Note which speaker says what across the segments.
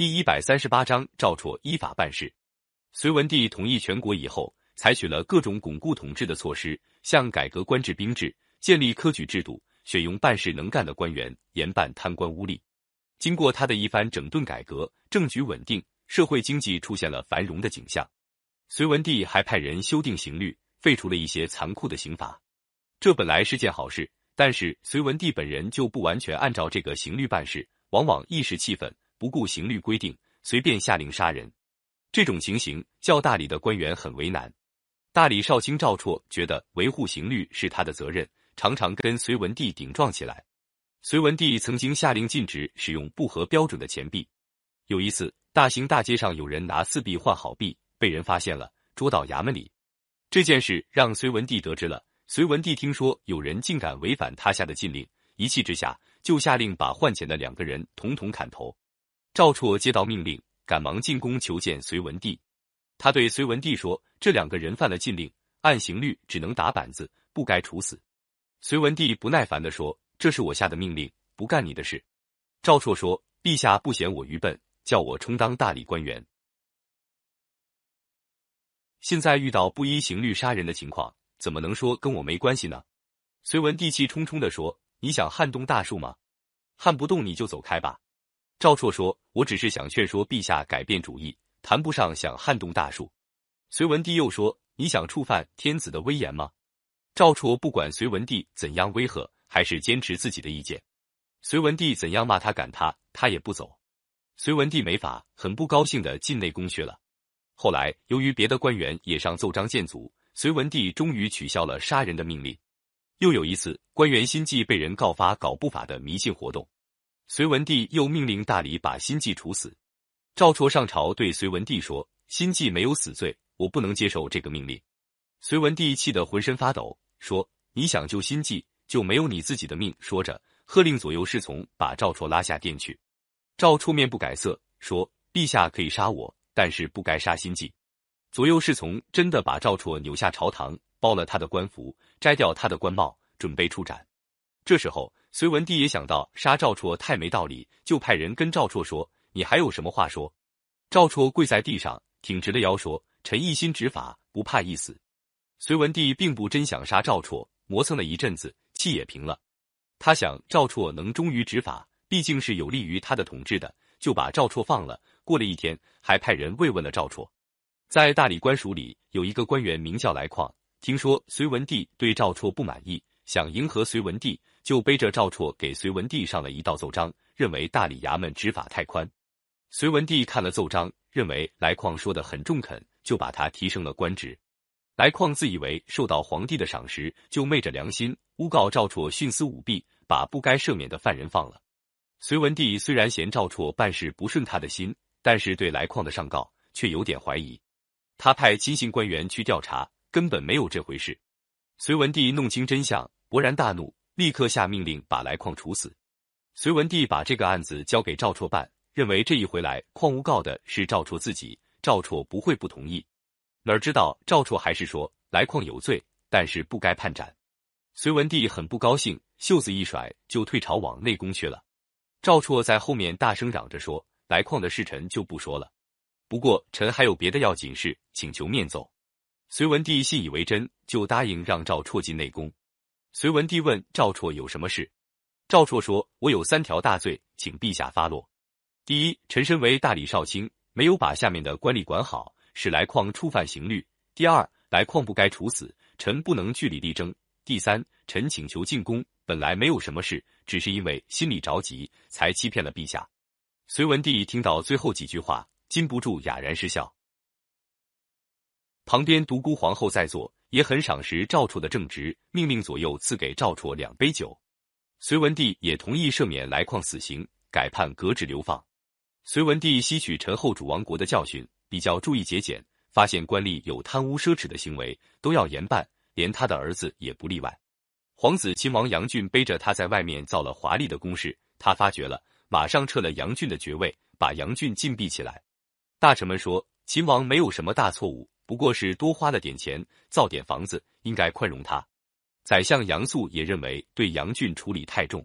Speaker 1: 第一百三十八章，赵绰依法办事。隋文帝统一全国以后，采取了各种巩固统治的措施，像改革官制兵制，建立科举制度，选用办事能干的官员，严办贪官污吏。经过他的一番整顿改革，政局稳定，社会经济出现了繁荣的景象。隋文帝还派人修订刑律，废除了一些残酷的刑罚。这本来是件好事，但是隋文帝本人就不完全按照这个刑律办事，往往一时气愤。不顾刑律规定，随便下令杀人，这种情形叫大理的官员很为难。大理少卿赵绰觉得维护刑律是他的责任，常常跟隋文帝顶撞起来。隋文帝曾经下令禁止使用不合标准的钱币。有一次，大兴大街上有人拿四币换好币，被人发现了，捉到衙门里。这件事让隋文帝得知了。隋文帝听说有人竟敢违反他下的禁令，一气之下就下令把换钱的两个人统统砍头。赵绰接到命令，赶忙进宫求见隋文帝。他对隋文帝说：“这两个人犯了禁令，按刑律只能打板子，不该处死。”隋文帝不耐烦地说：“这是我下的命令，不干你的事。”赵绰说：“陛下不嫌我愚笨，叫我充当大理官员。现在遇到不依刑律杀人的情况，怎么能说跟我没关系呢？”隋文帝气冲冲地说：“你想撼动大树吗？撼不动你就走开吧。”赵绰说：“我只是想劝说陛下改变主意，谈不上想撼动大树。”隋文帝又说：“你想触犯天子的威严吗？”赵绰不管隋文帝怎样威吓，还是坚持自己的意见。隋文帝怎样骂他赶他，他也不走。隋文帝没法，很不高兴的进内宫去了。后来由于别的官员也上奏章谏阻，隋文帝终于取消了杀人的命令。又有一次，官员心计被人告发搞不法的迷信活动。隋文帝又命令大理把辛纪处死。赵绰上朝对隋文帝说：“辛纪没有死罪，我不能接受这个命令。”隋文帝气得浑身发抖，说：“你想救辛纪，就没有你自己的命。”说着，喝令左右侍从把赵绰拉下殿去。赵绰面不改色，说：“陛下可以杀我，但是不该杀辛纪。”左右侍从真的把赵绰扭下朝堂，剥了他的官服，摘掉他的官帽，准备处斩。这时候。隋文帝也想到杀赵绰太没道理，就派人跟赵绰说：“你还有什么话说？”赵绰跪在地上，挺直了腰说：“臣一心执法，不怕一死。”隋文帝并不真想杀赵绰，磨蹭了一阵子，气也平了。他想赵绰能忠于执法，毕竟是有利于他的统治的，就把赵绰放了。过了一天，还派人慰问了赵绰。在大理官署里有一个官员名叫来况，听说隋文帝对赵绰不满意，想迎合隋文帝。就背着赵绰给隋文帝上了一道奏章，认为大理衙门执法太宽。隋文帝看了奏章，认为来况说的很中肯，就把他提升了官职。来况自以为受到皇帝的赏识，就昧着良心诬告赵绰徇私舞弊，把不该赦免的犯人放了。隋文帝虽然嫌赵绰办事不顺他的心，但是对来况的上告却有点怀疑。他派亲信官员去调查，根本没有这回事。隋文帝弄清真相，勃然大怒。立刻下命令把来矿处死。隋文帝把这个案子交给赵绰办，认为这一回来矿诬告的是赵绰自己，赵绰不会不同意。哪知道赵绰还是说来矿有罪，但是不该判斩。隋文帝很不高兴，袖子一甩就退朝往内宫去了。赵绰在后面大声嚷着说：“来矿的事臣就不说了，不过臣还有别的要紧事，请求面奏。”隋文帝信以为真，就答应让赵绰进内宫。隋文帝问赵绰有什么事，赵绰说：“我有三条大罪，请陛下发落。第一，臣身为大理少卿，没有把下面的官吏管好，使来况触犯刑律；第二，来况不该处死，臣不能据理力争；第三，臣请求进宫，本来没有什么事，只是因为心里着急，才欺骗了陛下。”隋文帝听到最后几句话，禁不住哑然失笑。旁边独孤皇后在座。也很赏识赵绰的正直，命令左右赐给赵绰两杯酒。隋文帝也同意赦免来况死刑，改判革职流放。隋文帝吸取陈后主亡国的教训，比较注意节俭，发现官吏有贪污奢侈的行为，都要严办，连他的儿子也不例外。皇子秦王杨俊背着他在外面造了华丽的宫室，他发觉了，马上撤了杨俊的爵位，把杨俊禁闭起来。大臣们说，秦王没有什么大错误。不过是多花了点钱造点房子，应该宽容他。宰相杨素也认为对杨俊处理太重。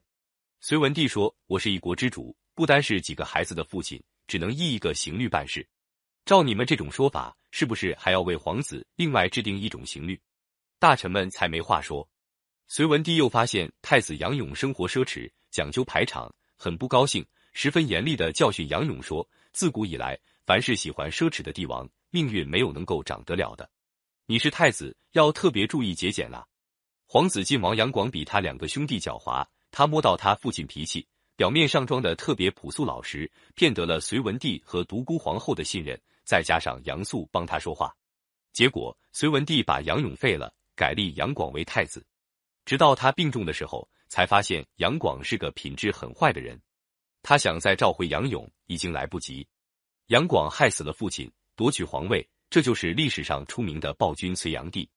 Speaker 1: 隋文帝说：“我是一国之主，不单是几个孩子的父亲，只能依一个刑律办事。照你们这种说法，是不是还要为皇子另外制定一种刑律？大臣们才没话说。隋文帝又发现太子杨勇生活奢侈，讲究排场，很不高兴，十分严厉的教训杨勇说：“自古以来，凡是喜欢奢侈的帝王，命运没有能够长得了的。你是太子，要特别注意节俭了。”皇子晋王杨广比他两个兄弟狡猾，他摸到他父亲脾气，表面上装的特别朴素老实，骗得了隋文帝和独孤皇后的信任。再加上杨素帮他说话，结果隋文帝把杨勇废了，改立杨广为太子。直到他病重的时候，才发现杨广是个品质很坏的人。他想再召回杨勇，已经来不及。杨广害死了父亲，夺取皇位，这就是历史上出名的暴君隋炀帝。